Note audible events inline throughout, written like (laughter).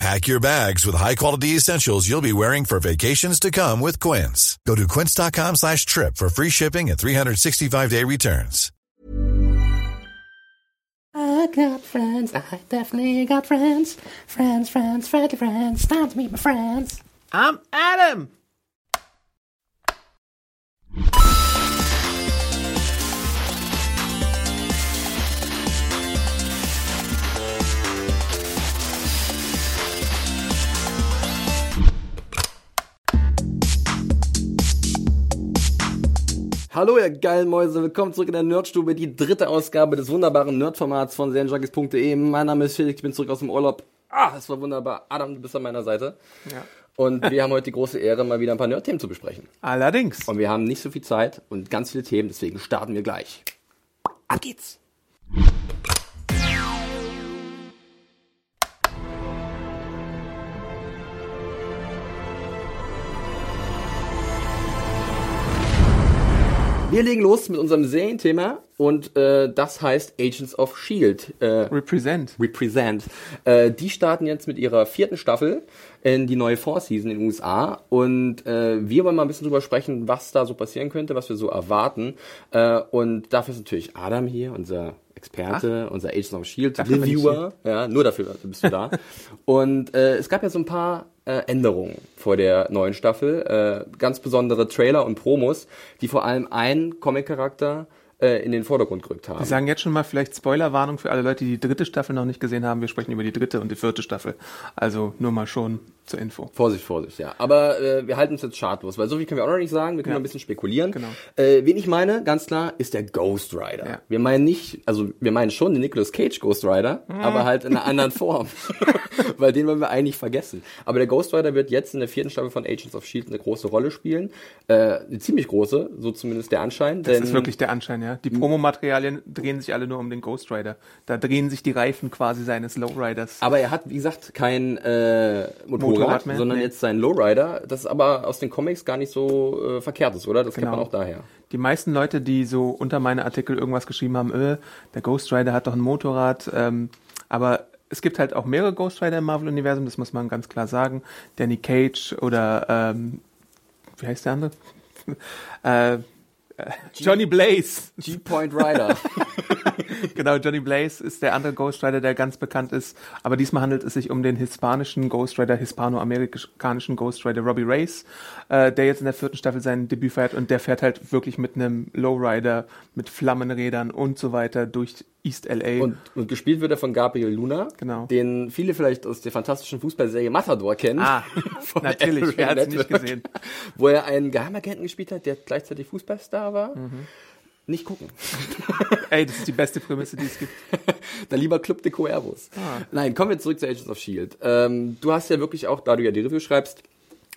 Pack your bags with high-quality essentials you'll be wearing for vacations to come with Quince. Go to quince.com slash trip for free shipping and 365-day returns. I got friends, I definitely got friends. Friends, friends, friendly friends. Time to meet my friends. I'm Adam. Hallo, ihr geilen Mäuse, willkommen zurück in der Nerdstube, die dritte Ausgabe des wunderbaren Nerdformats von serienjunkies.de. Mein Name ist Felix, ich bin zurück aus dem Urlaub. Ah, es war wunderbar. Adam, du bist an meiner Seite. Ja. Und wir haben heute die große Ehre, mal wieder ein paar Nerd-Themen zu besprechen. Allerdings. Und wir haben nicht so viel Zeit und ganz viele Themen, deswegen starten wir gleich. Ab geht's! Wir legen los mit unserem Serienthema und äh, das heißt Agents of Shield. Äh, Represent. Represent. Äh, die starten jetzt mit ihrer vierten Staffel in die neue Four Season in den USA und äh, wir wollen mal ein bisschen drüber sprechen, was da so passieren könnte, was wir so erwarten. Äh, und dafür ist natürlich Adam hier, unser Experte, unser Agents of Shield Reviewer. Ja, nur dafür bist du da. (laughs) und äh, es gab ja so ein paar Änderungen vor der neuen Staffel, äh, ganz besondere Trailer und Promos, die vor allem einen Comic-Charakter äh, in den Vordergrund gerückt haben. Wir sagen jetzt schon mal vielleicht Spoilerwarnung für alle Leute, die die dritte Staffel noch nicht gesehen haben. Wir sprechen über die dritte und die vierte Staffel. Also nur mal schon zur Info. Vorsicht, Vorsicht, ja. Aber äh, wir halten uns jetzt schadlos, weil so viel können wir auch noch nicht sagen. Wir können Ja. noch ein bisschen spekulieren. Genau. Äh, wen ich meine, ganz klar, ist der Ghost Rider. Ja. Wir meinen nicht, also wir meinen schon den Nicolas Cage Ghost Rider, Mhm. aber halt in einer anderen Form. (laughs) (laughs) weil den wollen wir eigentlich vergessen. Aber der Ghost Rider wird jetzt in der vierten Staffel von Agents of S.H.I.E.L.D. eine große Rolle spielen. Äh, eine ziemlich große, so zumindest der Anschein. Das ist wirklich der Anschein, ja. Die Promomaterialien drehen sich alle nur um den Ghost Rider. Da drehen sich die Reifen quasi seines Lowriders. Aber er hat, wie gesagt, kein äh, Motorrad, Motorrad mehr? sondern Nee. jetzt sein Lowrider, das aber aus den Comics gar nicht so äh, verkehrt ist, oder? Das kennt Genau. man auch daher. Die meisten Leute, die so unter meine Artikel irgendwas geschrieben haben, äh, der Ghost Rider hat doch ein Motorrad, ähm, aber es gibt halt auch mehrere Ghost Rider im Marvel-Universum, das muss man ganz klar sagen. Danny Cage oder ähm, wie heißt der andere? (laughs) äh, Johnny Blaze. G-Point Rider. (laughs) Genau, Johnny Blaze ist der andere Ghost Rider, der ganz bekannt ist. Aber diesmal handelt es sich um den hispanischen Ghost Rider, hispanoamerikanischen Ghost Rider Robbie Race, äh, der jetzt in der vierten Staffel sein Debüt feiert und der fährt halt wirklich mit einem Lowrider, mit Flammenrädern und so weiter durch East LA. und, und gespielt wird er von Gabriel Luna, Genau. den viele vielleicht aus der fantastischen Fußballserie Matador kennen. Ah, (laughs) Von natürlich, wer hat's nicht gesehen? Wo er einen Geheimagenten gespielt hat, der gleichzeitig Fußballstar war. Mhm. Nicht gucken. (laughs) Ey, das ist die beste Prämisse, die es gibt. (laughs) Dann lieber Club de Cuervos. Ah. Nein, kommen wir zurück zu Agents of S.H.I.E.L.D. Ähm, du hast ja wirklich auch, da du ja die Review schreibst,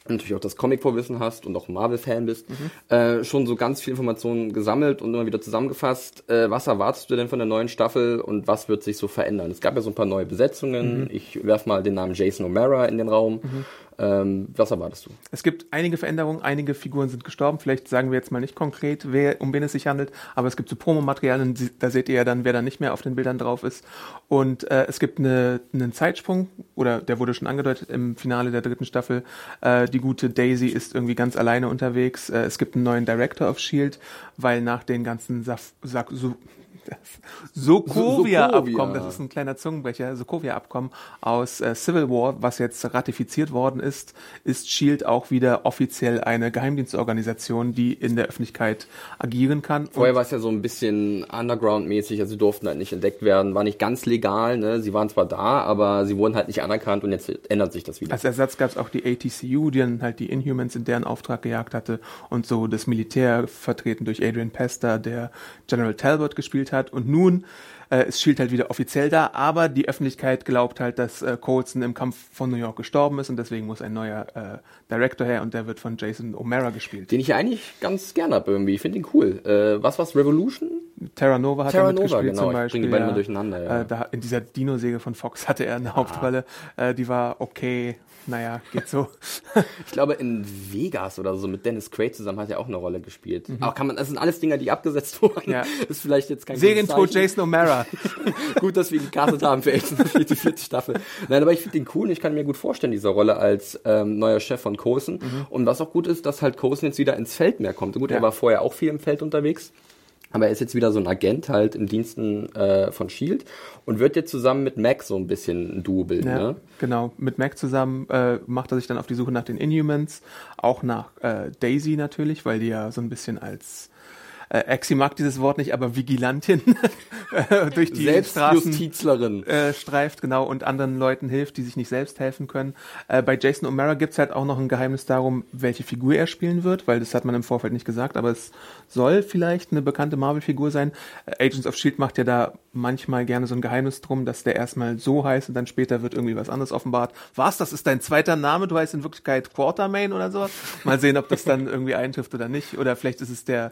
natürlich auch das Comic-Vorwissen hast und auch Marvel-Fan bist, äh, schon so ganz viel Informationen gesammelt und immer wieder zusammengefasst. Äh, was erwartest du denn von der neuen Staffel und was wird sich so verändern? Es gab ja so ein paar neue Besetzungen. Ich werf mal den Namen Jason O'Mara in den Raum. Ähm, was erwartest du? Es gibt einige Veränderungen, einige Figuren sind gestorben. Vielleicht sagen wir jetzt mal nicht konkret, wer, um wen es sich handelt, aber es gibt so Promomaterialien, da seht ihr ja dann, wer da nicht mehr auf den Bildern drauf ist. Und äh, es gibt eine, einen Zeitsprung, oder der wurde schon angedeutet im Finale der dritten Staffel. Äh, die gute Daisy ist irgendwie ganz alleine unterwegs. Äh, es gibt einen neuen Director of S.H.I.E.L.D., weil nach den ganzen Saf Sak so Sokovia-Abkommen, das ist ein kleiner Zungenbrecher, Sokovia-Abkommen aus äh, Civil War, was jetzt ratifiziert worden ist, ist SHIELD auch wieder offiziell eine Geheimdienstorganisation, die in der Öffentlichkeit agieren kann. Vorher war es ja so ein bisschen Underground-mäßig, also sie durften halt nicht entdeckt werden, war nicht ganz legal, ne? Sie waren zwar da, aber sie wurden halt nicht anerkannt und jetzt ändert sich das wieder. als Ersatz gab es auch die ATCU, die dann halt die Inhumans in deren Auftrag gejagt hatte und so das Militär vertreten durch Adrian Pester, der General Talbot gespielt hat. Und nun äh, ist Shield halt wieder offiziell da, aber die Öffentlichkeit glaubt halt, dass äh, Coulson im Kampf von New York gestorben ist und deswegen muss ein neuer äh, Director her und der wird von Jason O'Mara gespielt. Den ich eigentlich ganz gerne habe irgendwie. Ich finde ihn cool. Äh, was war's? Revolution? Terra Nova hat Terra er Nova, mitgespielt genau. zum Ich Beispiel. die beiden mal durcheinander, ja. Äh, da, in dieser Dino-Säge von Fox hatte er eine Hauptrolle. Äh, die war okay, naja, geht so. (laughs) Ich glaube, in Vegas oder so mit Dennis Quaid zusammen hat er auch eine Rolle gespielt. Aber kann man, das sind alles Dinger, die abgesetzt (laughs) wurden. Mhm. Ja. Ist vielleicht jetzt kein Zeichen. Jason O'Mara. (laughs) gut, dass wir ihn gecastet haben für Agents of Shield, die vierte Staffel. Nein, aber ich finde ihn cool und ich kann mir gut vorstellen, diese Rolle als ähm, neuer Chef von Coulson. Mhm. Und was auch gut ist, dass halt Coulson jetzt wieder ins Feld mehr kommt. Gut, Ja. er war vorher auch viel im Feld unterwegs. Aber er ist jetzt wieder so ein Agent halt im Diensten äh, von Shield und wird jetzt zusammen mit Mac so ein bisschen ein Duo bilden. Ja, Ne? genau. Mit Mac zusammen äh, macht er sich dann auf die Suche nach den Inhumans, auch nach äh, Daisy natürlich, weil die ja so ein bisschen als äh, Exi mag dieses Wort nicht, aber Vigilantin (laughs) äh, durch die Straßen äh, streift, genau, und anderen Leuten hilft, die sich nicht selbst helfen können. Äh, bei Jason O'Mara gibt's halt auch noch ein Geheimnis darum, welche Figur er spielen wird, weil das hat man im Vorfeld nicht gesagt, aber es soll vielleicht eine bekannte Marvel-Figur sein. Äh, Agents of S.H.I.E.L.D. macht ja da manchmal gerne so ein Geheimnis drum, dass der erstmal so heißt und dann später wird irgendwie was anderes offenbart. Was, das ist dein zweiter Name? Du heißt in Wirklichkeit Quartermain oder sowas? Mal sehen, ob das dann irgendwie eintrifft oder nicht. Oder vielleicht ist es der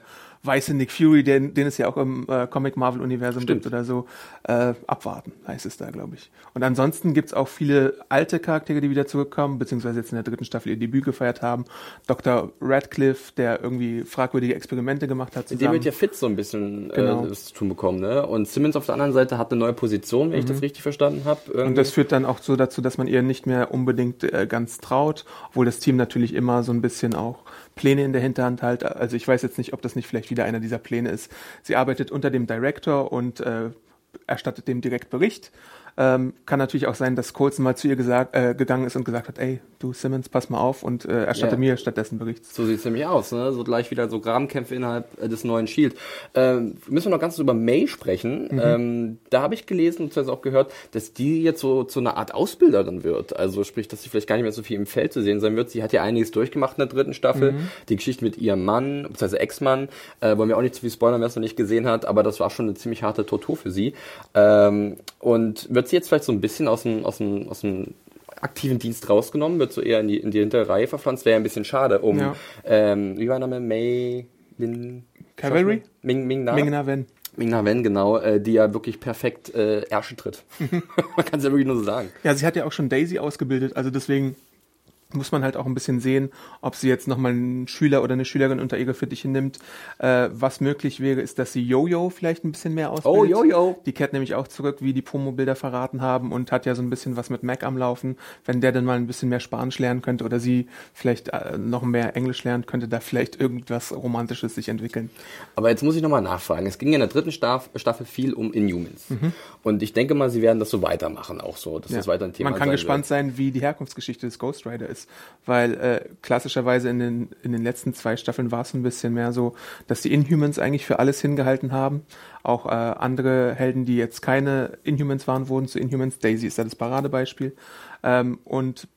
weiße Nick Fury, den, den es ja auch im äh, Comic-Marvel-Universum gibt oder so. Äh, abwarten, heißt es da, glaube ich. Und ansonsten gibt's auch viele alte Charaktere, die wieder zurückkommen, beziehungsweise jetzt in der dritten Staffel ihr Debüt gefeiert haben. Dr. Radcliffe, der irgendwie fragwürdige Experimente gemacht hat Mit dem zusammen. wird ja Fitz so ein bisschen Genau. äh, zu tun bekommen, ne? Und Simmons auf der anderen Seite hat eine neue Position, wenn ich das richtig verstanden habe. Und das führt dann auch so dazu, dass man ihr nicht mehr unbedingt äh, ganz traut, obwohl das Team natürlich immer so ein bisschen auch Pläne in der Hinterhand halt. Also ich weiß jetzt nicht, ob das nicht vielleicht wieder einer dieser Pläne ist. Sie arbeitet unter dem Director und äh, erstattet dem direkt Bericht. Ähm, kann natürlich auch sein, dass Colson mal zu ihr gesagt, äh, gegangen ist und gesagt hat, ey, du Simmons, pass mal auf und äh, erstatte Ja. mir stattdessen Bericht. So sieht's nämlich aus, ne? So gleich wieder so Grabenkämpfe innerhalb äh, des neuen Shield. Ähm, müssen wir noch ganz kurz über May sprechen. Ähm, da habe ich gelesen, beziehungsweise auch gehört, dass die jetzt so zu einer Art Ausbilderin wird. Also sprich, dass sie vielleicht gar nicht mehr so viel im Feld zu sehen sein wird. Sie hat ja einiges durchgemacht in der dritten Staffel. Die Geschichte mit ihrem Mann, beziehungsweise Ex-Mann, äh, wollen wir auch nicht zu viel spoilern, wer es noch nicht gesehen hat, aber das war schon eine ziemlich harte Tortur für sie. Ähm, und wird sie jetzt vielleicht so ein bisschen aus dem, aus dem, aus dem aktiven Dienst rausgenommen, wird so eher in die, in die hintere Reihe verpflanzt, wäre ein bisschen schade, um, Ja. ähm, wie war der Name? May Lin Cavalry? Ming, Ming Na? Ming Na Wen. Ming Na Wen, genau, äh, die ja wirklich perfekt äh, Ärsche tritt. (laughs) Man kann es ja wirklich nur so sagen. Ja, sie hat ja auch schon Daisy ausgebildet, also deswegen muss man halt auch ein bisschen sehen, ob sie jetzt nochmal einen Schüler oder eine Schülerin unter ihre Fittiche nimmt. Äh, was möglich wäre, ist, dass sie Jojo vielleicht ein bisschen mehr ausbildet. Oh, Jojo. Die kehrt nämlich auch zurück, wie die Promo-Bilder verraten haben und hat ja so ein bisschen was mit Mac am Laufen. Wenn der dann mal ein bisschen mehr Spanisch lernen könnte oder sie vielleicht äh, noch mehr Englisch lernt, könnte da vielleicht irgendwas Romantisches sich entwickeln. Aber jetzt muss ich nochmal nachfragen. Es ging ja in der dritten Staff Staffel viel um Inhumans. Und ich denke mal, sie werden das so weitermachen, auch so, dass das weiter ein Thema Man kann sein gespannt wird. sein, wie die Herkunftsgeschichte des Ghost Rider ist, weil äh, klassischerweise in den, in den letzten zwei Staffeln war es ein bisschen mehr so, dass die Inhumans eigentlich für alles hingehalten haben. Auch äh, andere Helden, die jetzt keine Inhumans waren, wurden zu Inhumans. Daisy ist da das Paradebeispiel. Ähm, und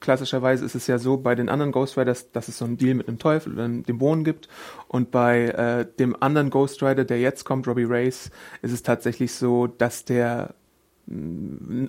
klassischerweise ist es ja so bei den anderen Ghost Riders, dass es so einen Deal mit einem Teufel oder einem Dämonen gibt. Und bei äh, dem anderen Ghost Rider, der jetzt kommt, Robbie Race, ist es tatsächlich so, dass der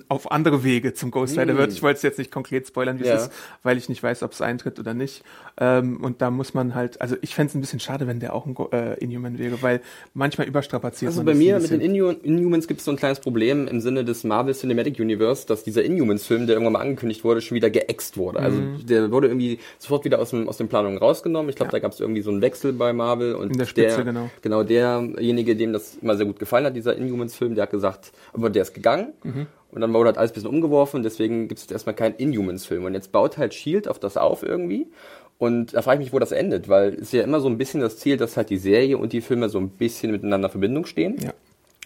auf andere Wege zum Ghost Rider wird. Ich wollte es jetzt nicht konkret spoilern, wie Ja. es ist, weil ich nicht weiß, ob es eintritt oder nicht. Ähm, und da muss man halt, also ich fände es ein bisschen schade, wenn der auch ein Go äh, Inhuman wäre, weil manchmal überstrapaziert Also man bei das mir mit den bisschen. Inhu Inhumans gibt es so ein kleines Problem im Sinne des Marvel Cinematic Universe, dass dieser Inhumans-Film, der irgendwann mal angekündigt wurde, schon wieder geäxt wurde. Also Mhm. der wurde irgendwie sofort wieder aus, dem, aus den Planungen rausgenommen. Ich glaube, da gab es irgendwie so einen Wechsel bei Marvel und In der Spitze, der, genau. genau derjenige, dem das immer sehr gut gefallen hat, dieser Inhumans-Film, der hat gesagt, aber der ist gegangen. Mhm. Und dann wurde halt alles ein bisschen umgeworfen, deswegen gibt es erstmal keinen Inhumans-Film. Und jetzt baut halt Shield auf das auf irgendwie. Und da frage ich mich, wo das endet, weil es ist ja immer so ein bisschen das Ziel, dass halt die Serie und die Filme so ein bisschen miteinander in Verbindung stehen. Ja.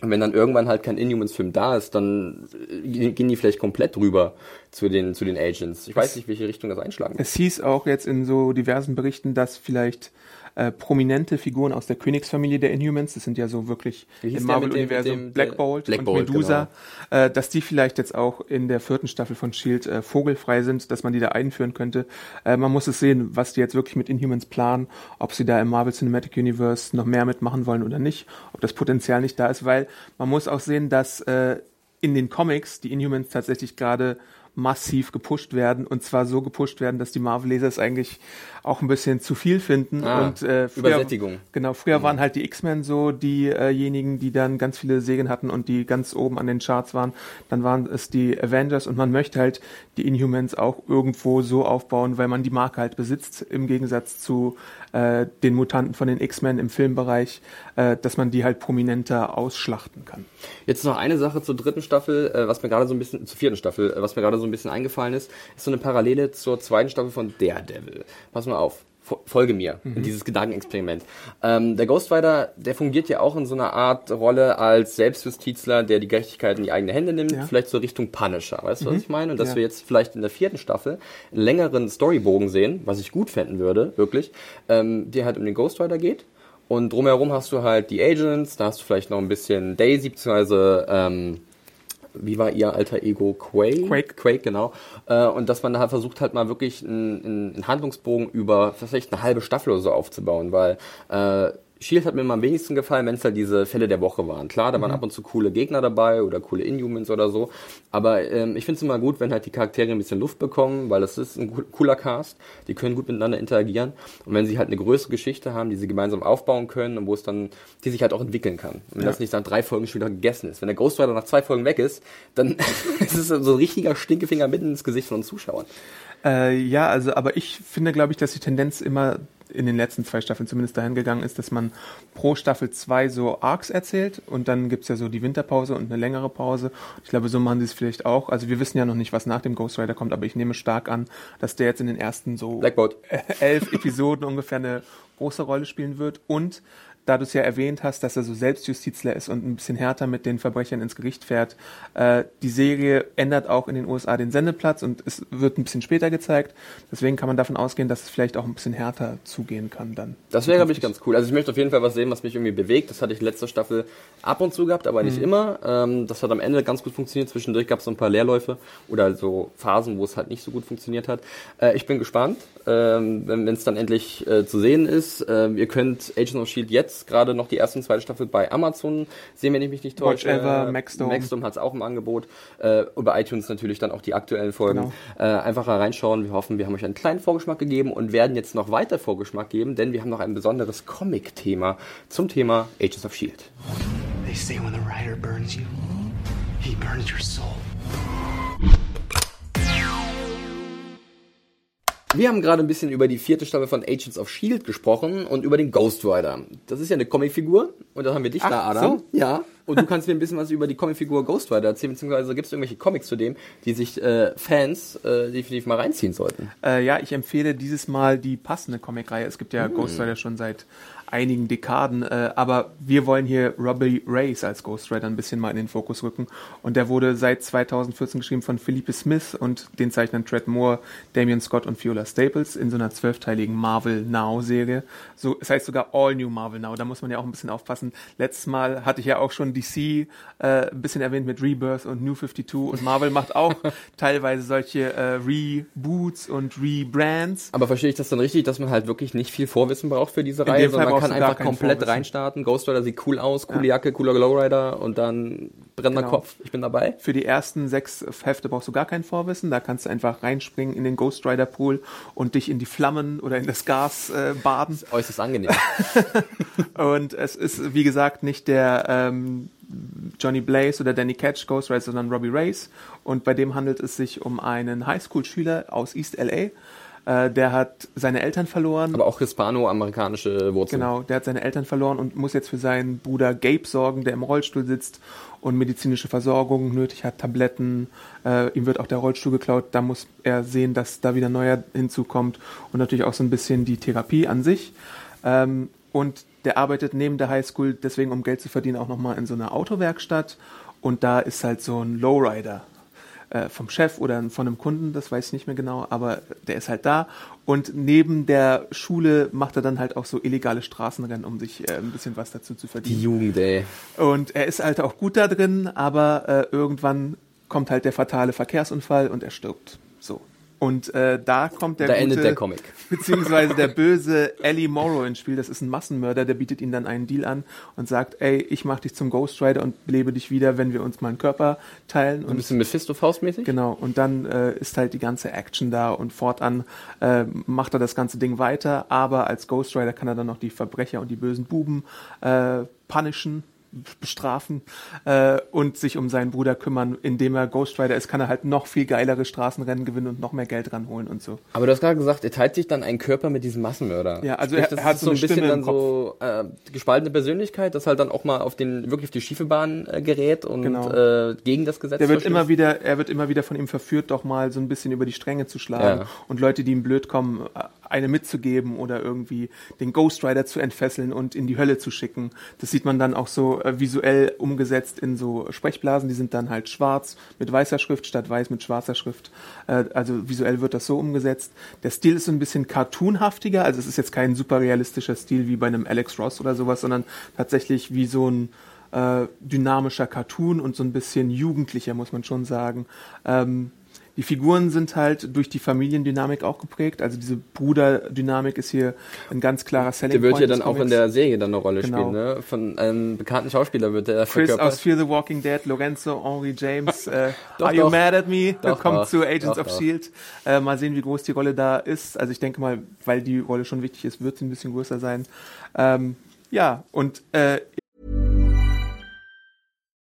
Und wenn dann irgendwann halt kein Inhumans-Film da ist, dann äh, gehen die vielleicht komplett rüber zu den, zu den Agents. Ich weiß nicht, welche Richtung das einschlagen wird. Es hieß auch jetzt in so diversen Berichten, dass vielleicht äh, prominente Figuren aus der Königsfamilie der Inhumans, das sind ja so wirklich im Marvel-Universum Black Bolt Black und Bolt, Medusa, äh, dass die vielleicht jetzt auch in der vierten Staffel von S.H.I.E.L.D. Äh, vogelfrei sind, dass man die da einführen könnte. Äh, man muss es sehen, was die jetzt wirklich mit Inhumans planen, ob sie da im Marvel Cinematic Universe noch mehr mitmachen wollen oder nicht, ob das Potenzial nicht da ist, weil man muss auch sehen, dass äh, in den Comics die Inhumans tatsächlich gerade massiv gepusht werden und zwar so gepusht werden, dass die Marvel-Leser es eigentlich auch ein bisschen zu viel finden Ah, und äh, früher, Übersättigung. Genau, früher waren halt die X-Men so diejenigen, die dann ganz viele Serien hatten und die ganz oben an den Charts waren. Dann waren es die Avengers und man möchte halt die Inhumans auch irgendwo so aufbauen, weil man die Marke halt besitzt, im Gegensatz zu äh, den Mutanten von den X-Men im Filmbereich, äh, dass man die halt prominenter ausschlachten kann. Jetzt noch eine Sache zur dritten Staffel, äh, was mir gerade so ein bisschen, zur vierten Staffel, äh, was mir gerade so ein bisschen eingefallen ist, ist so eine Parallele zur zweiten Staffel von Daredevil. Pass mal auf. fo- Folge mir in dieses Gedankenexperiment. Ähm, der Ghost Rider, der fungiert ja auch in so einer Art Rolle als Selbstjustizler, der die Gerechtigkeit in die eigene Hände nimmt, Ja. vielleicht so Richtung Punisher. Weißt du, was ich meine? Und dass Ja. wir jetzt vielleicht in der vierten Staffel einen längeren Storybogen sehen, was ich gut fänden würde, wirklich, ähm, der halt um den Ghost Rider geht. Und drumherum hast du halt die Agents, da hast du vielleicht noch ein bisschen Daisy, beziehungsweise, ähm, wie war ihr alter Ego? Quake? Quake. Quake, genau. Äh, und dass man da halt versucht halt mal wirklich einen, einen Handlungsbogen über vielleicht eine halbe Staffel oder so aufzubauen, weil äh, Shield hat mir immer am wenigsten gefallen, wenn es halt diese Fälle der Woche waren. Klar, da waren ab und zu coole Gegner dabei oder coole Inhumans oder so. Aber ähm, ich finde es immer gut, wenn halt die Charaktere ein bisschen Luft bekommen, weil das ist ein cooler Cast. Die können gut miteinander interagieren. Und wenn sie halt eine größere Geschichte haben, die sie gemeinsam aufbauen können und wo es dann, die sich halt auch entwickeln kann. Und wenn Ja. das nicht nach drei Folgen schon wieder gegessen ist. Wenn der Ghost Rider nach zwei Folgen weg ist, dann (laughs) ist es so ein richtiger Stinkefinger mitten ins Gesicht von uns Zuschauern. Äh, ja, also, aber ich finde, glaube ich, dass die Tendenz immer in den letzten zwei Staffeln zumindest dahin gegangen ist, dass man pro Staffel zwei so Arcs erzählt und dann gibt's ja so die Winterpause und eine längere Pause. Ich glaube, so machen sie es vielleicht auch. Also wir wissen ja noch nicht, was nach dem Ghost Rider kommt, aber ich nehme stark an, dass der jetzt in den ersten so Blackboard. (laughs) elf Episoden ungefähr eine große Rolle spielen wird und da du es ja erwähnt hast, dass er so Selbstjustizler ist und ein bisschen härter mit den Verbrechern ins Gericht fährt. Äh, die Serie ändert auch in den USA den Sendeplatz und es wird ein bisschen später gezeigt. Deswegen kann man davon ausgehen, dass es vielleicht auch ein bisschen härter zugehen kann dann. Das wäre, glaube ich, ganz cool. Also ich möchte auf jeden Fall was sehen, was mich irgendwie bewegt. Das hatte ich in letzter Staffel ab und zu gehabt, aber nicht immer. Ähm, das hat am Ende ganz gut funktioniert. Zwischendurch gab es so ein paar Leerläufe oder so Phasen, wo es halt nicht so gut funktioniert hat. Äh, ich bin gespannt, ähm, wenn es dann endlich äh, zu sehen ist. Ähm, ihr könnt Agents of S.H.I.E.L.D. jetzt gerade noch die erste und zweite Staffel bei Amazon sehen, wenn ich mich nicht Watch täusche. Ever, Maxdome. Maxdome hat es auch im Angebot. Äh, über iTunes natürlich dann auch die aktuellen Folgen. Genau. Äh, einfach reinschauen. Wir hoffen, wir haben euch einen kleinen Vorgeschmack gegeben und werden jetzt noch weiter Vorgeschmack geben, denn wir haben noch ein besonderes Comic-Thema zum Thema Agents of S.H.I.E.L.D. They say when the rider burns you, he burns your soul. Wir haben gerade ein bisschen über die vierte Staffel von Agents of S.H.I.E.L.D. gesprochen und über den Ghost Rider. Das ist ja eine Comicfigur und da haben wir dich Ach, da, Adam. so. Ja. Und du kannst mir ein bisschen was über die Comicfigur Ghost Rider erzählen, beziehungsweise gibt es irgendwelche Comics zu dem, die sich äh, Fans äh, definitiv mal reinziehen sollten. Äh, ja, ich empfehle dieses Mal die passende Comicreihe. Es gibt ja Ghost Rider schon seit einigen Dekaden, äh, aber wir wollen hier Robbie Race als Ghost Rider ein bisschen mal in den Fokus rücken. Und der wurde seit 2014 geschrieben von Philippe Smith und den Zeichnern Tread Moore, Damian Scott und Viola Staples in so einer zwölfteiligen Marvel Now Serie. So, es heißt sogar All New Marvel Now. Da muss man ja auch ein bisschen aufpassen. Letztes Mal hatte ich ja auch schon DC äh, ein bisschen erwähnt mit Rebirth und New 52 und Marvel macht auch (laughs) teilweise solche äh, Reboots und Rebrands. Aber verstehe ich das dann richtig, dass man halt wirklich nicht viel Vorwissen braucht für diese Reihe, sondern man kann einfach komplett reinstarten. Ghost Rider sieht cool aus, coole Jacke, cooler Glowrider und dann brennender Genau. Kopf. Ich bin dabei. Für die ersten sechs Hefte brauchst du gar kein Vorwissen. Da kannst du einfach reinspringen in den Ghost Rider Pool und dich in die Flammen oder in das Gas äh, baden. Äußerst angenehm. (laughs) Und es ist, wie gesagt, nicht der ähm, Johnny Blaze oder Danny Ketch Ghost Rider, sondern Robbie Race. Und bei dem handelt es sich um einen Highschool-Schüler aus East LA. Äh, der hat seine Eltern verloren. Aber auch hispano-amerikanische Wurzeln. Genau, der hat seine Eltern verloren und muss jetzt für seinen Bruder Gabe sorgen, der im Rollstuhl sitzt und medizinische Versorgung nötig hat, Tabletten. Äh, ihm wird auch der Rollstuhl geklaut. Da muss er sehen, dass da wieder neuer hinzukommt und natürlich auch so ein bisschen die Therapie an sich. Ähm, und der arbeitet neben der Highschool, deswegen um Geld zu verdienen, auch nochmal in so einer Autowerkstatt. Und da ist halt so ein Lowrider äh, vom Chef oder von einem Kunden, das weiß ich nicht mehr genau, aber der ist halt da. Und neben der Schule macht er dann halt auch so illegale Straßenrennen, um sich äh, ein bisschen was dazu zu Die verdienen. Jugend, ey. Und er ist halt auch gut da drin, aber äh, irgendwann kommt halt der fatale Verkehrsunfall und er stirbt. Und äh, da kommt der Da gute, endet der Comic. (laughs) beziehungsweise der böse Ellie Morrow ins Spiel. Das ist ein Massenmörder, der bietet ihm dann einen Deal an und sagt, ey, ich mach dich zum Ghost Rider und belebe dich wieder, wenn wir uns mal einen Körper teilen. Ein Und bisschen Mephisto-Faustmäßig? Genau, und dann äh, ist halt die ganze Action da und fortan äh, macht er das ganze Ding weiter, aber als Ghost Rider kann er dann noch die Verbrecher und die bösen Buben äh, punishen, bestrafen äh, und sich um seinen Bruder kümmern. Indem er Ghost Rider ist, kann er halt noch viel geilere Straßenrennen gewinnen und noch mehr Geld ranholen und so. Aber du hast gerade gesagt, er teilt sich dann einen Körper mit diesem Massenmörder. Ja, also Sprich, er- das er hat so so ein bisschen Stimme dann so äh, gespaltene Persönlichkeit, das halt dann auch mal auf den wirklich auf die schiefe Bahn äh, gerät und Genau. äh, gegen das Gesetz Der wird verstößt. immer wieder, er wird immer wieder von ihm verführt, doch mal so ein bisschen über die Stränge zu schlagen Ja. und Leute, die ihm blöd kommen, eine mitzugeben oder irgendwie den Ghost Rider zu entfesseln und in die Hölle zu schicken. Das sieht man dann auch so äh, visuell umgesetzt in so Sprechblasen, die sind dann halt schwarz mit weißer Schrift statt weiß mit schwarzer Schrift. Äh, also visuell wird das so umgesetzt. Der Stil ist so ein bisschen cartoonhaftiger, also es ist jetzt kein super realistischer Stil wie bei einem Alex Ross oder sowas, sondern tatsächlich wie so ein äh, dynamischer Cartoon und so ein bisschen jugendlicher, muss man schon sagen. Ähm, die Figuren sind halt durch die Familiendynamik auch geprägt. Also diese Bruderdynamik ist hier ein ganz klarer Selling Der wird Point ja dann auch in der Serie dann eine Rolle Genau. spielen, ne? Von einem bekannten Schauspieler wird der Chris verkörpert. aus Fear the Walking Dead, Lorenzo, Henry James, äh, (laughs) Doch, Are You doch. Mad at Me? Doch, Kommt doch. zu Agents of. S.H.I.E.L.D. Äh, mal sehen, wie groß die Rolle da ist. Also ich denke mal, weil die Rolle schon wichtig ist, wird sie ein bisschen größer sein. Ähm, ja, und äh,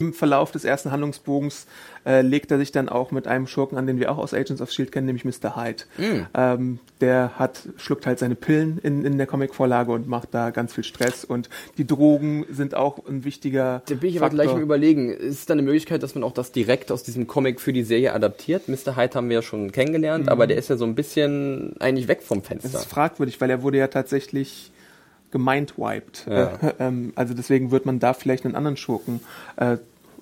Im Verlauf des ersten Handlungsbogens äh, legt er sich dann auch mit einem Schurken an, den wir auch aus Agents of S.H.I.E.L.D. kennen, nämlich Mr. Hyde. Mm. Ähm, der hat, schluckt halt seine Pillen in, in der Comicvorlage und macht da ganz viel Stress und die Drogen sind auch ein wichtiger Da bin ich aber gleich am überlegen, ist da eine Möglichkeit, dass man auch das direkt aus diesem Comic für die Serie adaptiert? Mr. Hyde haben wir ja schon kennengelernt, aber der ist ja so ein bisschen eigentlich weg vom Das Fenster. ist fragwürdig, weil er wurde ja tatsächlich gemindwiped. Ja. Äh, (laughs) ähm, also deswegen wird man da vielleicht einen anderen Schurken äh,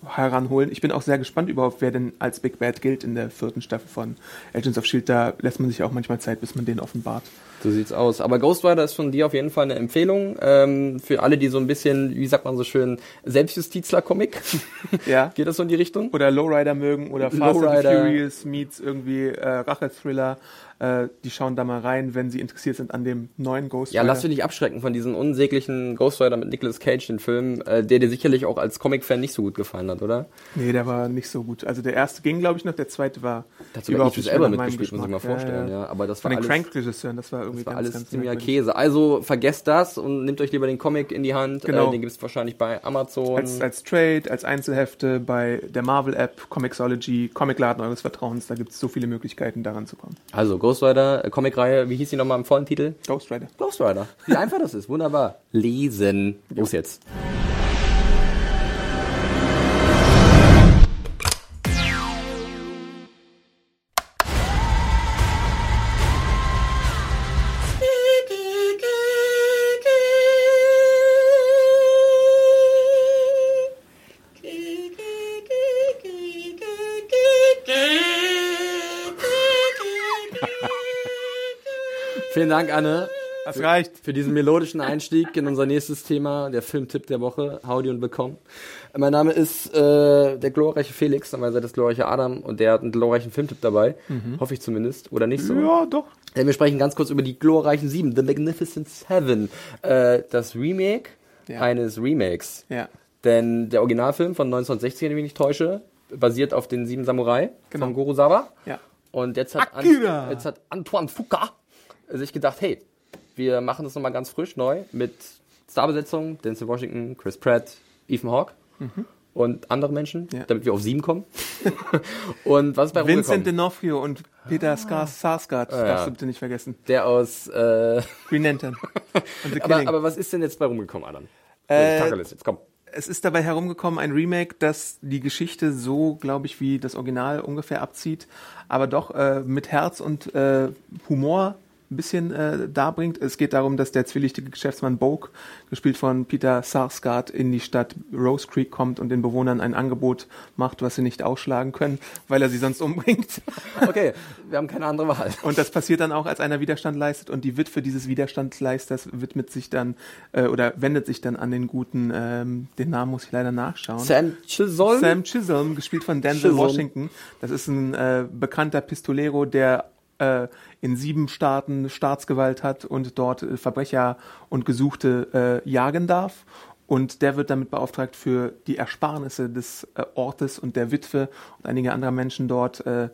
heranholen. Ich bin auch sehr gespannt überhaupt, wer denn als Big Bad gilt in der vierten Staffel von Agents of S.H.I.E.L.D. Da lässt man sich auch manchmal Zeit, bis man den offenbart. So sieht's aus. Aber Ghost Rider ist von dir auf jeden Fall eine Empfehlung ähm, für alle, die so ein bisschen, wie sagt man so schön, Selbstjustizler-Comic. (laughs) Ja. Geht das so in die Richtung? Oder Lowrider mögen oder Fast and Lowrider. Furious meets irgendwie äh, Rache-Thriller. Äh, die schauen da mal rein, wenn sie interessiert sind an dem neuen Ghost Ja, Rider. lass dich nicht abschrecken von diesem unsäglichen Ghost Rider mit Nicolas Cage, den Film, äh, der dir sicherlich auch als Comic-Fan nicht so gut gefallen hat, oder? Nee, der war nicht so gut. Also der erste ging, glaube ich, noch, der zweite war Da hat sogar überhaupt nicht meinem mitgespielt, muss ich mal vorstellen, ja. Aber das Von war den Crank-Regisseuren, das war irgendwie das war ganz, alles ganz ziemlicher. Käse. Also vergesst das und nehmt euch lieber den Comic in die Hand. Genau. Äh, den gibt's wahrscheinlich bei Amazon. Als, als Trade, als Einzelhefte bei der Marvel-App, Comixology, Comicladen eures Vertrauens, da gibt es so viele Möglichkeiten, daran zu kommen. also Ghost Rider, äh, Comicreihe, wie hieß die nochmal im vollen Titel? Ghost Rider. Ghost Rider. Wie einfach das ist. Wunderbar. Lesen. Los jetzt. Vielen Dank, Anne. Das reicht. für diesen melodischen Einstieg in unser nächstes Thema, der Filmtipp der Woche, Howdy und Willkommen. Mein Name ist äh, der glorreiche Felix, Seite ist glorreiche Adam und der hat einen glorreichen Filmtipp dabei, hoffe ich zumindest, oder nicht so? Ja, doch. Äh, Wir sprechen ganz kurz über die glorreichen Sieben, The Magnificent Seven, äh, das Remake Ja. eines Remakes. Ja. Denn der Originalfilm von 1960, wenn ich mich nicht täusche, basiert auf den Sieben Samurai Genau. von Kurosawa. Ja. Und jetzt hat, An, jetzt hat Antoine Fuqua sich gedacht, hey, wir machen das nochmal ganz frisch neu mit Starbesetzung, Denzel Washington, Chris Pratt, Ethan Hawke und andere Menschen, Ja. damit wir auf sieben kommen. (laughs) und was ist bei Vincent? D'Onofrio und Peter Skars Sarsgaard, darfst du bitte nicht vergessen. Der aus, äh, (laughs) Green Lantern. (laughs) Aber, aber was ist denn jetzt bei rumgekommen, Adam? Äh, Tacheles jetzt, komm. es ist dabei herumgekommen, ein Remake, das die Geschichte so, glaube ich, wie das Original ungefähr abzieht, aber doch äh, mit Herz und äh, Humor ein bisschen äh, darbringt. Es geht darum, dass der zwielichtige Geschäftsmann Bogue, gespielt von Peter Sarsgaard, in die Stadt Rose Creek kommt und den Bewohnern ein Angebot macht, was sie nicht ausschlagen können, weil er sie sonst umbringt. (laughs) Okay, wir haben keine andere Wahl. Und das passiert dann auch, als einer Widerstand leistet und die Witwe dieses Widerstandsleisters widmet sich dann äh, oder wendet sich dann an den guten, ähm, den Namen muss ich leider nachschauen. Sam Chisholm? Sam Chisholm, gespielt von Denzel Chisholm. Washington. Das ist ein äh, bekannter Pistolero, der in sieben Staaten Staatsgewalt hat und dort äh, Verbrecher und Gesuchte äh, jagen darf. Und der wird damit beauftragt, für die Ersparnisse des äh, Ortes und der Witwe und einiger anderer Menschen dort äh,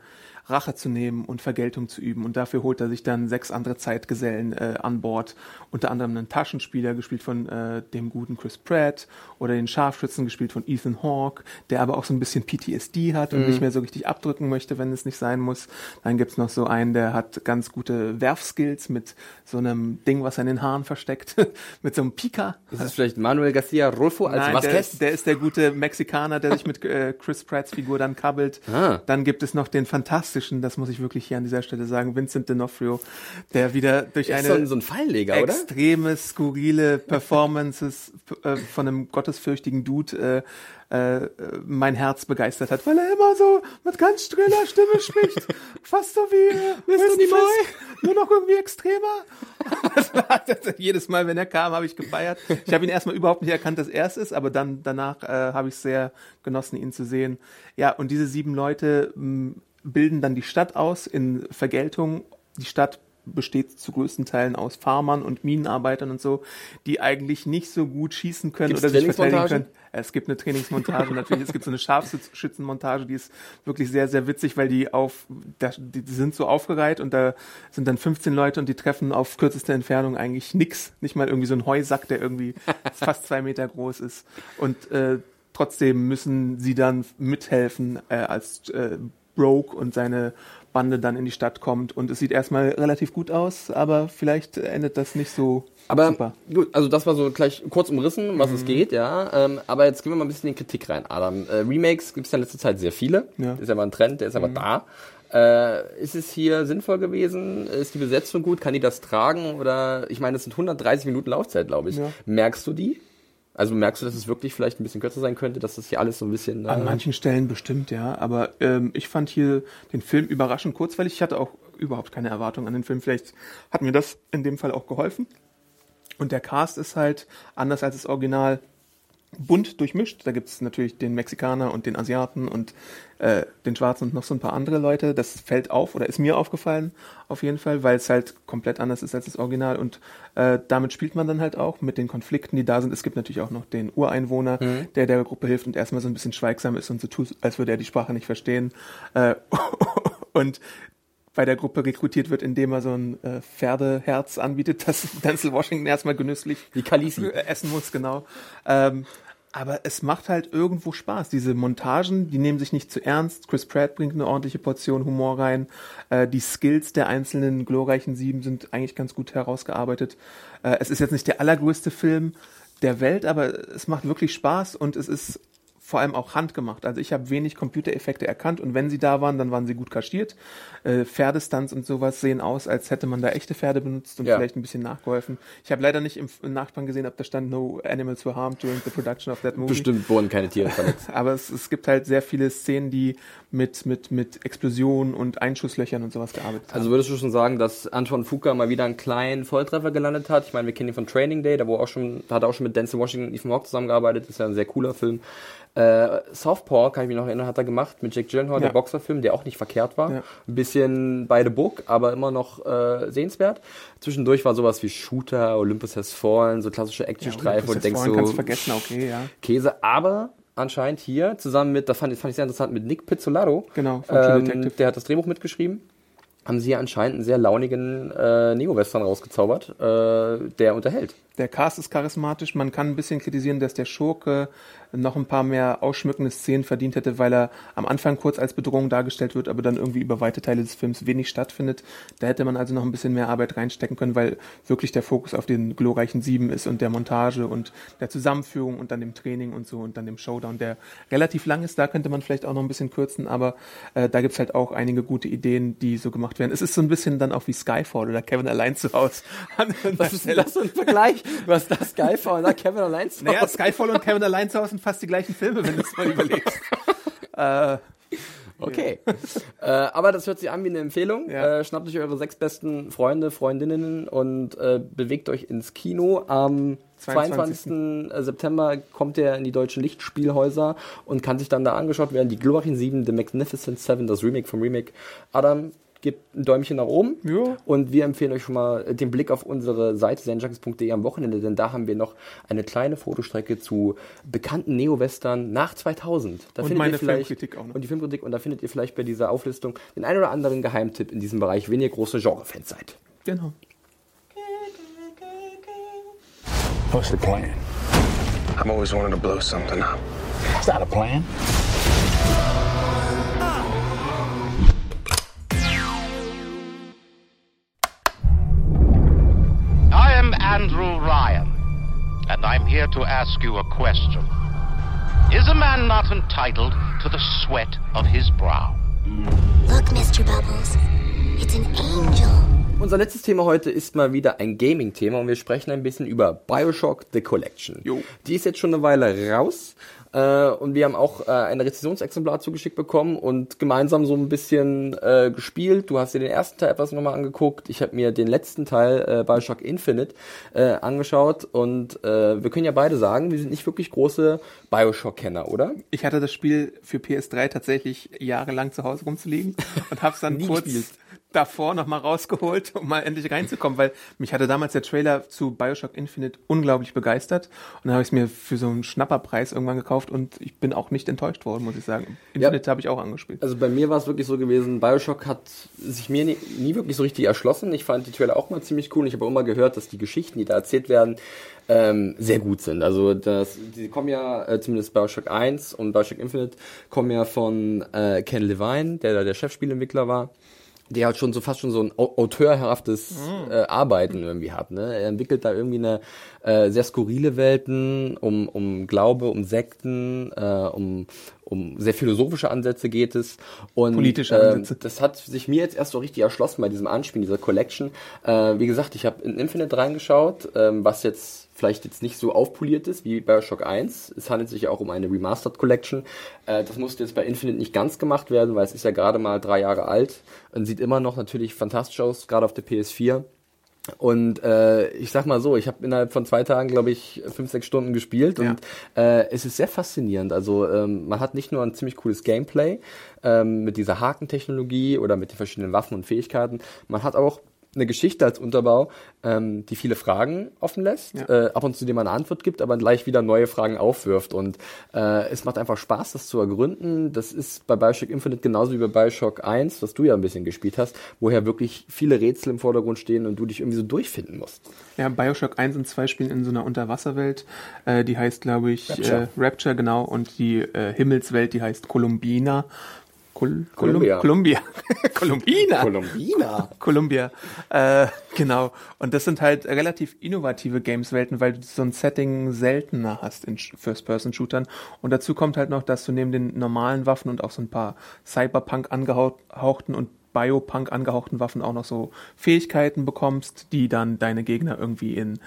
Rache zu nehmen und Vergeltung zu üben. Und dafür holt er sich dann sechs andere Zeitgesellen äh, an Bord. Unter anderem einen Taschenspieler, gespielt von äh, dem guten Chris Pratt, oder den Scharfschützen, gespielt von Ethan Hawke, der aber auch so ein bisschen PTSD hat und nicht mehr so richtig abdrücken möchte, wenn es nicht sein muss. Dann gibt's noch so einen, der hat ganz gute Werfskills mit so einem Ding, was er in den Haaren versteckt, (laughs) mit so einem Pika. Ist es vielleicht Manuel Garcia Rolfo als Nein, der, Vasquez? der ist der gute Mexikaner, der sich mit äh, Chris Pratts Figur dann kabbelt. Ah. Dann gibt es noch den fantastischen, das muss ich wirklich hier an dieser Stelle sagen, Vincent D'Onofrio, der wieder durch eine so ein, so ein Fallleger, oder? extreme, skurrile Performances äh, von einem gottesfürchtigen Dude äh, äh, mein Herz begeistert hat, weil er immer so mit ganz striller Stimme spricht. (laughs) Fast so wie Winston Fisk, nur noch irgendwie extremer. (laughs) Jedes Mal, wenn er kam, habe ich gefeiert. Ich habe ihn erstmal überhaupt nicht erkannt, dass er es ist, aber dann danach äh, habe ich sehr genossen, ihn zu sehen. Ja, und diese sieben Leute mh, bilden dann die Stadt aus in Vergeltung. Die Stadt besteht zu größten Teilen aus Farmern und Minenarbeitern und so, die eigentlich nicht so gut schießen können Gibt's oder sich verteidigen können. Es gibt eine Trainingsmontage natürlich, es gibt so eine Scharfschützenmontage, die ist wirklich sehr, sehr witzig, weil die auf, die, sind so aufgereiht und da sind dann 15 Leute und die treffen auf kürzeste Entfernung eigentlich nix. Nicht mal irgendwie so ein Heusack, der irgendwie (laughs) fast zwei Meter groß ist. Und äh, trotzdem müssen sie dann mithelfen, äh, als äh, Broke und seine Bande dann in die Stadt kommt. Und es sieht erstmal relativ gut aus, aber vielleicht endet das nicht so Aber super. gut, also das war so gleich kurz umrissen, um was es geht, ja. Ähm, aber jetzt gehen wir mal ein bisschen in die Kritik rein, Adam. Äh, Remakes gibt es ja in letzter Zeit sehr viele. Ja. Ist ja mal ein Trend, der ist aber da. Äh, ist es hier sinnvoll gewesen? Ist die Besetzung gut? Kann die das tragen? Oder ich meine, es sind 130 Minuten Laufzeit, glaube ich. Ja. Merkst du die? Also merkst du, dass es wirklich vielleicht ein bisschen kürzer sein könnte, dass das hier alles so ein bisschen. An Äh, manchen Stellen bestimmt, ja. Aber ähm, ich fand hier den Film überraschend kurzweilig. Ich hatte auch überhaupt keine Erwartung an den Film. Vielleicht hat mir das in dem Fall auch geholfen. Und der Cast ist halt anders als das Original bunt durchmischt. Da gibt es natürlich den Mexikaner und den Asiaten und äh, den Schwarzen und noch so ein paar andere Leute. Das fällt auf oder ist mir aufgefallen auf jeden Fall, weil es halt komplett anders ist als das Original. Und äh, damit spielt man dann halt auch mit den Konflikten, die da sind. Es gibt natürlich auch noch den Ureinwohner, der der Gruppe hilft und erstmal so ein bisschen schweigsam ist und so tut, als würde er die Sprache nicht verstehen. Äh, (laughs) und bei der Gruppe rekrutiert wird, indem er so ein äh, Pferdeherz anbietet, (laughs) das Denzel Washington erstmal genüsslich Wie Khaleesi. äh, essen muss, genau. Ähm, aber es macht halt irgendwo Spaß. Diese Montagen, die nehmen sich nicht zu ernst. Chris Pratt bringt eine ordentliche Portion Humor rein. Äh, die Skills der einzelnen glorreichen Sieben sind eigentlich ganz gut herausgearbeitet. Äh, es ist jetzt nicht der allergrößte Film der Welt, aber es macht wirklich Spaß und es ist vor allem auch handgemacht. Also ich habe wenig Computereffekte erkannt und wenn sie da waren, dann waren sie gut kaschiert. Äh, Pferdestunts und sowas sehen aus, als hätte man da echte Pferde benutzt und Ja. vielleicht ein bisschen nachgeholfen. Ich habe leider nicht im, im Nachspann gesehen, ob da stand No Animals were harmed during the production of that movie. bestimmt wurden keine Tiere (laughs) verletzt. Aber es, es gibt halt sehr viele Szenen, die mit, mit, mit Explosionen und Einschusslöchern und sowas gearbeitet haben. Also würdest du schon sagen, dass Anton Fuqua mal wieder einen kleinen Volltreffer gelandet hat? Ich meine, wir kennen ihn von Training Day, da wo auch schon, da hat er auch schon mit Denzel Washington und Ethan Hawke zusammengearbeitet. Das ist ja ein sehr cooler Film. Äh, Southpaw, kann ich mich noch erinnern, hat er gemacht mit Jake Gyllenhaal, Ja. der Boxerfilm, der auch nicht verkehrt war. Ja. Ein bisschen by the book, aber immer noch äh, sehenswert. Zwischendurch war sowas wie Shooter, Olympus Has Fallen, so klassische Actionstreifen, wo du denkst kannst so, du vergessen, okay, ja. Käse, aber anscheinend hier zusammen mit, da fand, ich- fand ich sehr interessant, mit Nick Pizzolatto. Genau, von ähm, Detective. Der hat das Drehbuch mitgeschrieben. haben sie anscheinend einen sehr launigen äh, Neo-Western rausgezaubert, äh, der unterhält. Der Cast ist charismatisch. Man kann ein bisschen kritisieren, dass der Schurke noch ein paar mehr ausschmückende Szenen verdient hätte, weil er am Anfang kurz als Bedrohung dargestellt wird, aber dann irgendwie über weite Teile des Films wenig stattfindet. Da hätte man also noch ein bisschen mehr Arbeit reinstecken können, weil wirklich der Fokus auf den glorreichen Sieben ist und der Montage und der Zusammenführung und dann dem Training und so und dann dem Showdown, der relativ lang ist. Da könnte man vielleicht auch noch ein bisschen kürzen, aber äh, da gibt's halt auch einige gute Ideen, die so gemacht werden. Es ist so ein bisschen dann auch wie Skyfall oder Kevin allein zu Hause. (laughs) Was ist denn das für ein Vergleich? Du hast das Skyfall dann Kevin allein zu Naja, Hause. Skyfall und Kevin allein zu Hause sind fast die gleichen Filme, wenn du es mal (laughs) überlegst. äh, Okay. äh, aber das hört sich an wie eine Empfehlung. Ja. Äh, schnappt euch eure sechs besten Freunde, Freundinnen und äh, bewegt euch ins Kino. Am 22. 22. September kommt er in die deutschen Lichtspielhäuser und kann sich dann da angeschaut werden. Die glorreichen Sieben, The Magnificent Seven, das Remake vom Remake. Adam, gebt ein Däumchen nach oben. Ja. Und wir empfehlen euch schon mal den Blick auf unsere Seite serienjunkies.de am Wochenende, denn da haben wir noch eine kleine Fotostrecke zu bekannten Neo-Western nach 2000. Da Und findet meine ihr vielleicht, Filmkritik auch noch. Und die Filmkritik. Und da findet ihr vielleicht bei dieser Auflistung den einen oder anderen Geheimtipp in diesem Bereich, wenn ihr große Genre-Fans seid. genau. What's the plan? I've always wanted to blow something up. Is that a plan? And I'm here to ask you a question. Is a man not entitled to the sweat of his brow? Look, Mr. Bubbles. It's an angel. Unser letztes Thema heute ist mal wieder ein Gaming-Thema und wir sprechen ein bisschen über Bioshock The Collection. Jo. Die ist jetzt schon eine Weile raus äh, und wir haben auch äh, ein Rezensionsexemplar zugeschickt bekommen und gemeinsam so ein bisschen äh, gespielt. Du hast dir den ersten Teil etwas nochmal angeguckt. Ich habe mir den letzten Teil äh, Bioshock Infinite äh, angeschaut und äh, wir können ja beide sagen, wir sind nicht wirklich große Bioshock-Kenner, oder? Ich hatte das Spiel für PS3 tatsächlich jahrelang zu Hause rumzuliegen (laughs) und hab's dann kurz gespielt. Davor nochmal rausgeholt, um mal endlich reinzukommen, weil mich hatte damals der Trailer zu Bioshock Infinite unglaublich begeistert und dann habe ich es mir für so einen Schnapperpreis irgendwann gekauft und ich bin auch nicht enttäuscht worden, muss ich sagen. Infinite habe ich auch angespielt. Also bei mir war es wirklich so gewesen, Bioshock hat sich mir nie, nie wirklich so richtig erschlossen. Ich fand die Trailer auch mal ziemlich cool. Ich habe auch immer gehört, dass die Geschichten, die da erzählt werden, ähm, sehr gut sind. Also das, die kommen ja, äh, zumindest Bioshock 1 und Bioshock Infinite, kommen ja von äh, Ken Levine, der da der Chefspielentwickler war. Der hat schon so fast schon so ein au- auteurhaftes äh, Arbeiten irgendwie hat. Ne? Er entwickelt da irgendwie eine äh, sehr skurrile Welten, um, um Glaube, um Sekten, äh, um, um sehr philosophische Ansätze geht es. Und, Politische äh, Ansätze. das hat sich mir jetzt erst so richtig erschlossen bei diesem Anspielen, dieser Collection. Äh, wie gesagt, ich habe in Infinite reingeschaut, ähm, was jetzt vielleicht jetzt nicht so aufpoliert ist wie Bioshock 1. Es handelt sich ja auch um eine Remastered Collection. Äh, das musste jetzt bei Infinite nicht ganz gemacht werden, weil es ist ja gerade mal drei Jahre alt und sieht immer noch natürlich fantastisch aus, gerade auf der PS4. Und äh, ich sag mal so, ich habe innerhalb von zwei Tagen, glaube ich, fünf, sechs Stunden gespielt Ja. und äh, es ist sehr faszinierend. Also ähm, man hat nicht nur ein ziemlich cooles Gameplay ähm, mit dieser Hakentechnologie oder mit den verschiedenen Waffen und Fähigkeiten, man hat auch eine Geschichte als Unterbau, ähm, die viele Fragen offen lässt, Ja. äh, ab und zu dem man eine Antwort gibt, aber gleich wieder neue Fragen aufwirft. Und äh, es macht einfach Spaß, das zu ergründen. Das ist bei Bioshock Infinite genauso wie bei Bioshock 1, was du ja ein bisschen gespielt hast, woher wirklich viele Rätsel im Vordergrund stehen und du dich irgendwie so durchfinden musst. Ja, Bioshock 1 und 2 spielen in so einer Unterwasserwelt, äh, die heißt, glaube ich, Rapture. Äh, Rapture, genau, und die äh, Himmelswelt, die heißt Columbina. Col Columbia. Columbia. Columbina. (laughs) Columbina. Columbia. Äh, genau. Und das sind halt relativ innovative Gameswelten, weil du so ein Setting seltener hast in Sh- First-Person-Shootern. Und dazu kommt halt noch, dass du neben den normalen Waffen und auch so ein paar Cyberpunk angehauchten und Biopunk angehauchten Waffen auch noch so Fähigkeiten bekommst, die dann deine Gegner irgendwie in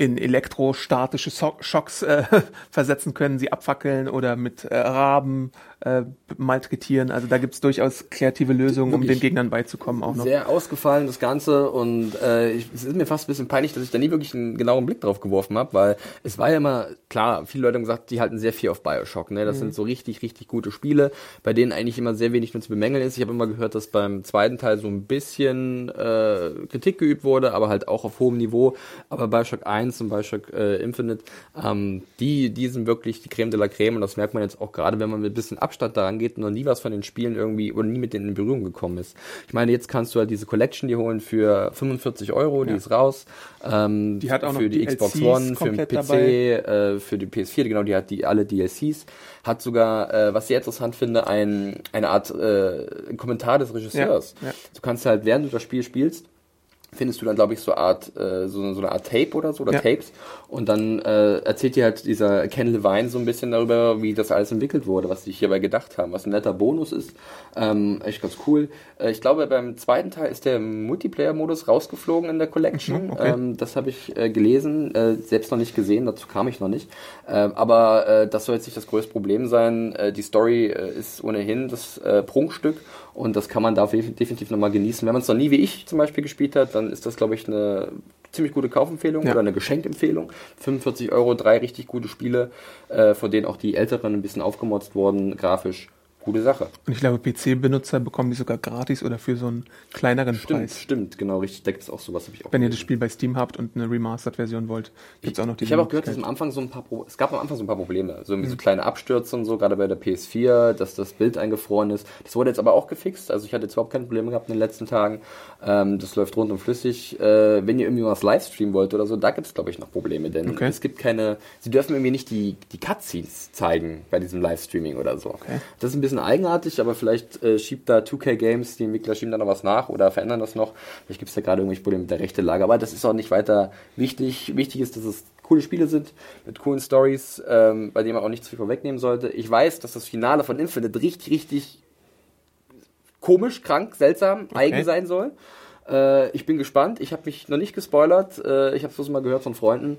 in elektrostatische so Schocks äh, (laughs) versetzen können, sie abfackeln oder mit äh, Raben äh, malträtieren. Also da gibt's durchaus kreative Lösungen, um den Gegnern beizukommen auch noch. Sehr ausgefallen das Ganze und äh, ich, es ist mir fast ein bisschen peinlich, dass ich da nie wirklich einen genauen Blick drauf geworfen habe, weil es war ja immer, klar, viele Leute haben gesagt, die halten sehr viel auf Bioshock. Ne? Das Mhm. sind so richtig, richtig gute Spiele, bei denen eigentlich immer sehr wenig nur zu bemängeln ist. Ich habe immer gehört, dass beim zweiten Teil so ein bisschen äh, Kritik geübt wurde, aber halt auch auf hohem Niveau. Aber Bioshock 1 1 und Bioshock äh, Infinite, ähm, die, die sind wirklich die Creme de la Creme und das merkt man jetzt auch gerade, wenn man mit ein bisschen Abstand daran geht und noch nie was von den Spielen irgendwie oder nie mit denen in Berührung gekommen ist. Ich meine, jetzt kannst du halt diese Collection die holen für 45 Euro, die Ja. ist raus. Ähm, Die hat auch noch für die DLCs Xbox One, für den PC, äh, für die PS4, genau, die hat die alle DLCs. Hat sogar, äh, was ich interessant finde, ein, eine Art äh, Kommentar des Regisseurs. Ja, ja. Du kannst halt, während du das Spiel spielst, findest du dann, glaube ich, so, Art, äh, so, so eine Art Tape oder so, oder Ja. Tapes. Und dann äh, erzählt dir halt dieser Ken Levine so ein bisschen darüber, wie das alles entwickelt wurde, was sie hierbei gedacht haben, was ein netter Bonus ist. Ähm, echt ganz cool. Äh, ich glaube, beim zweiten Teil ist der Multiplayer-Modus rausgeflogen in der Collection. Mhm, okay. ähm, das habe ich äh, gelesen, äh, selbst noch nicht gesehen, dazu kam ich noch nicht. Ähm, aber äh, das soll jetzt nicht das größte Problem sein. Äh, die Story äh, ist ohnehin das äh, Prunkstück und das kann man da def- definitiv nochmal genießen. Wenn man es noch nie wie ich zum Beispiel gespielt hat, dann ist das, glaube ich, eine ziemlich gute Kaufempfehlung Ja. oder eine Geschenkempfehlung. 45 Euro, drei richtig gute Spiele, äh, von denen auch die älteren ein bisschen aufgemotzt wurden, grafisch. Gute Sache. Und ich glaube, PC-Benutzer bekommen die sogar gratis oder für so einen kleineren Stimmt, Preis. stimmt, genau, richtig. Da gibt es auch sowas, habe ich auch Wenn ihr das Spiel bei Steam habt und eine Remastered-Version wollt, gibt es auch noch die Ich habe auch gehört, dass am. Anfang so ein paar Pro es gab am Anfang so ein paar Probleme, so irgendwie so Mhm. kleine Abstürze und so, gerade bei der PS4, dass das Bild eingefroren ist. Das wurde jetzt aber auch gefixt, also ich hatte jetzt überhaupt keine Probleme gehabt in den letzten Tagen. Ähm, das läuft rund und flüssig. Äh, wenn ihr irgendwie was livestreamen wollt oder so, da gibt es glaube ich noch Probleme, denn Okay. es gibt keine, sie dürfen irgendwie nicht die die Cutscenes zeigen bei diesem Livestreaming oder so. Okay. Das ist ein bisschen eigenartig, aber vielleicht äh, schiebt da 2K Games, die Entwickler schieben da noch was nach oder verändern das noch. Vielleicht gibt es da gerade irgendwelche Probleme mit der rechten Lage, aber das ist auch nicht weiter wichtig. Wichtig ist, dass es coole Spiele sind, mit coolen Stories, ähm, bei denen man auch nicht zu viel vorwegnehmen sollte. Ich weiß, dass das Finale von Infinite richtig, richtig komisch, krank, seltsam, eigen sein soll. Äh, ich bin gespannt. Ich habe mich noch nicht gespoilert. Äh, ich habe es bloß mal gehört von Freunden.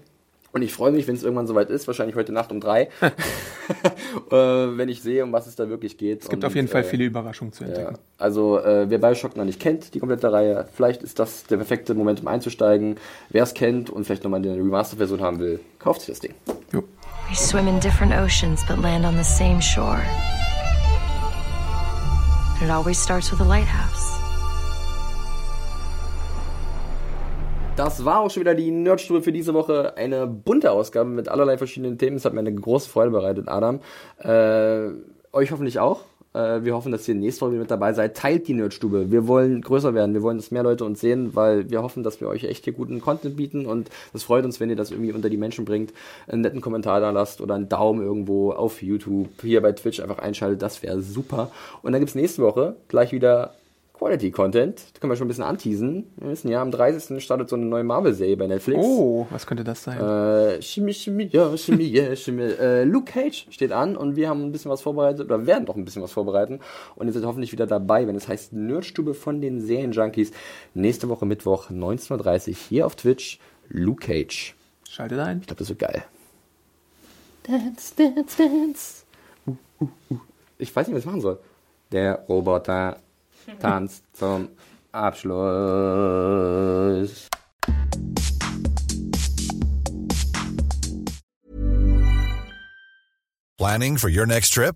Und ich freue mich, wenn es irgendwann soweit ist, wahrscheinlich heute Nacht um drei, (laughs) (laughs) äh, wenn ich sehe, um was es da wirklich geht. Es gibt auf jeden Fall viele Überraschungen zu Ja. entdecken. Also äh, wer Bioshock noch nicht kennt, die komplette Reihe, vielleicht ist das der perfekte Moment, um einzusteigen. Wer es kennt und vielleicht nochmal eine Remaster-Version haben will, kauft sich das Ding. Jo. We swim in different oceans but land on the same shore. It always starts with a lighthouse. Das war auch schon wieder die Nerdstube für diese Woche. Eine bunte Ausgabe mit allerlei verschiedenen Themen. Es hat mir eine große Freude bereitet, Adam. Äh, euch hoffentlich auch. Äh, wir hoffen, dass ihr nächste Woche wieder mit dabei seid. Teilt die Nerdstube. Wir wollen größer werden. Wir wollen, dass mehr Leute uns sehen, weil wir hoffen, dass wir euch echt hier guten Content bieten. Und es freut uns, wenn ihr das irgendwie unter die Menschen bringt. Einen netten Kommentar da lasst oder einen Daumen irgendwo auf YouTube, hier bei Twitch einfach einschaltet. Das wäre super. Und dann gibt's nächste Woche gleich wieder Quality Content. Da können wir schon ein bisschen anteasen. Wir wissen ja, am 30. startet so eine neue Marvel-Serie bei Netflix. Oh, was könnte das sein? Äh, Chemie, Chemie, ja, Chemie, ja, Chemie. Äh, Luke Cage steht an und wir haben ein bisschen was vorbereitet oder werden doch ein bisschen was vorbereiten. Und ihr seid hoffentlich wieder dabei, wenn es heißt Nerdstube von den Serienjunkies. Nächste Woche Mittwoch, 19.30 Uhr hier auf Twitch. Luke Cage. Schaltet ein. Ich glaube, das wird geil. Dance, dance, dance. Ich weiß nicht, was ich machen soll. Der Roboter tanzt zum Abschluss. Planning for your next trip?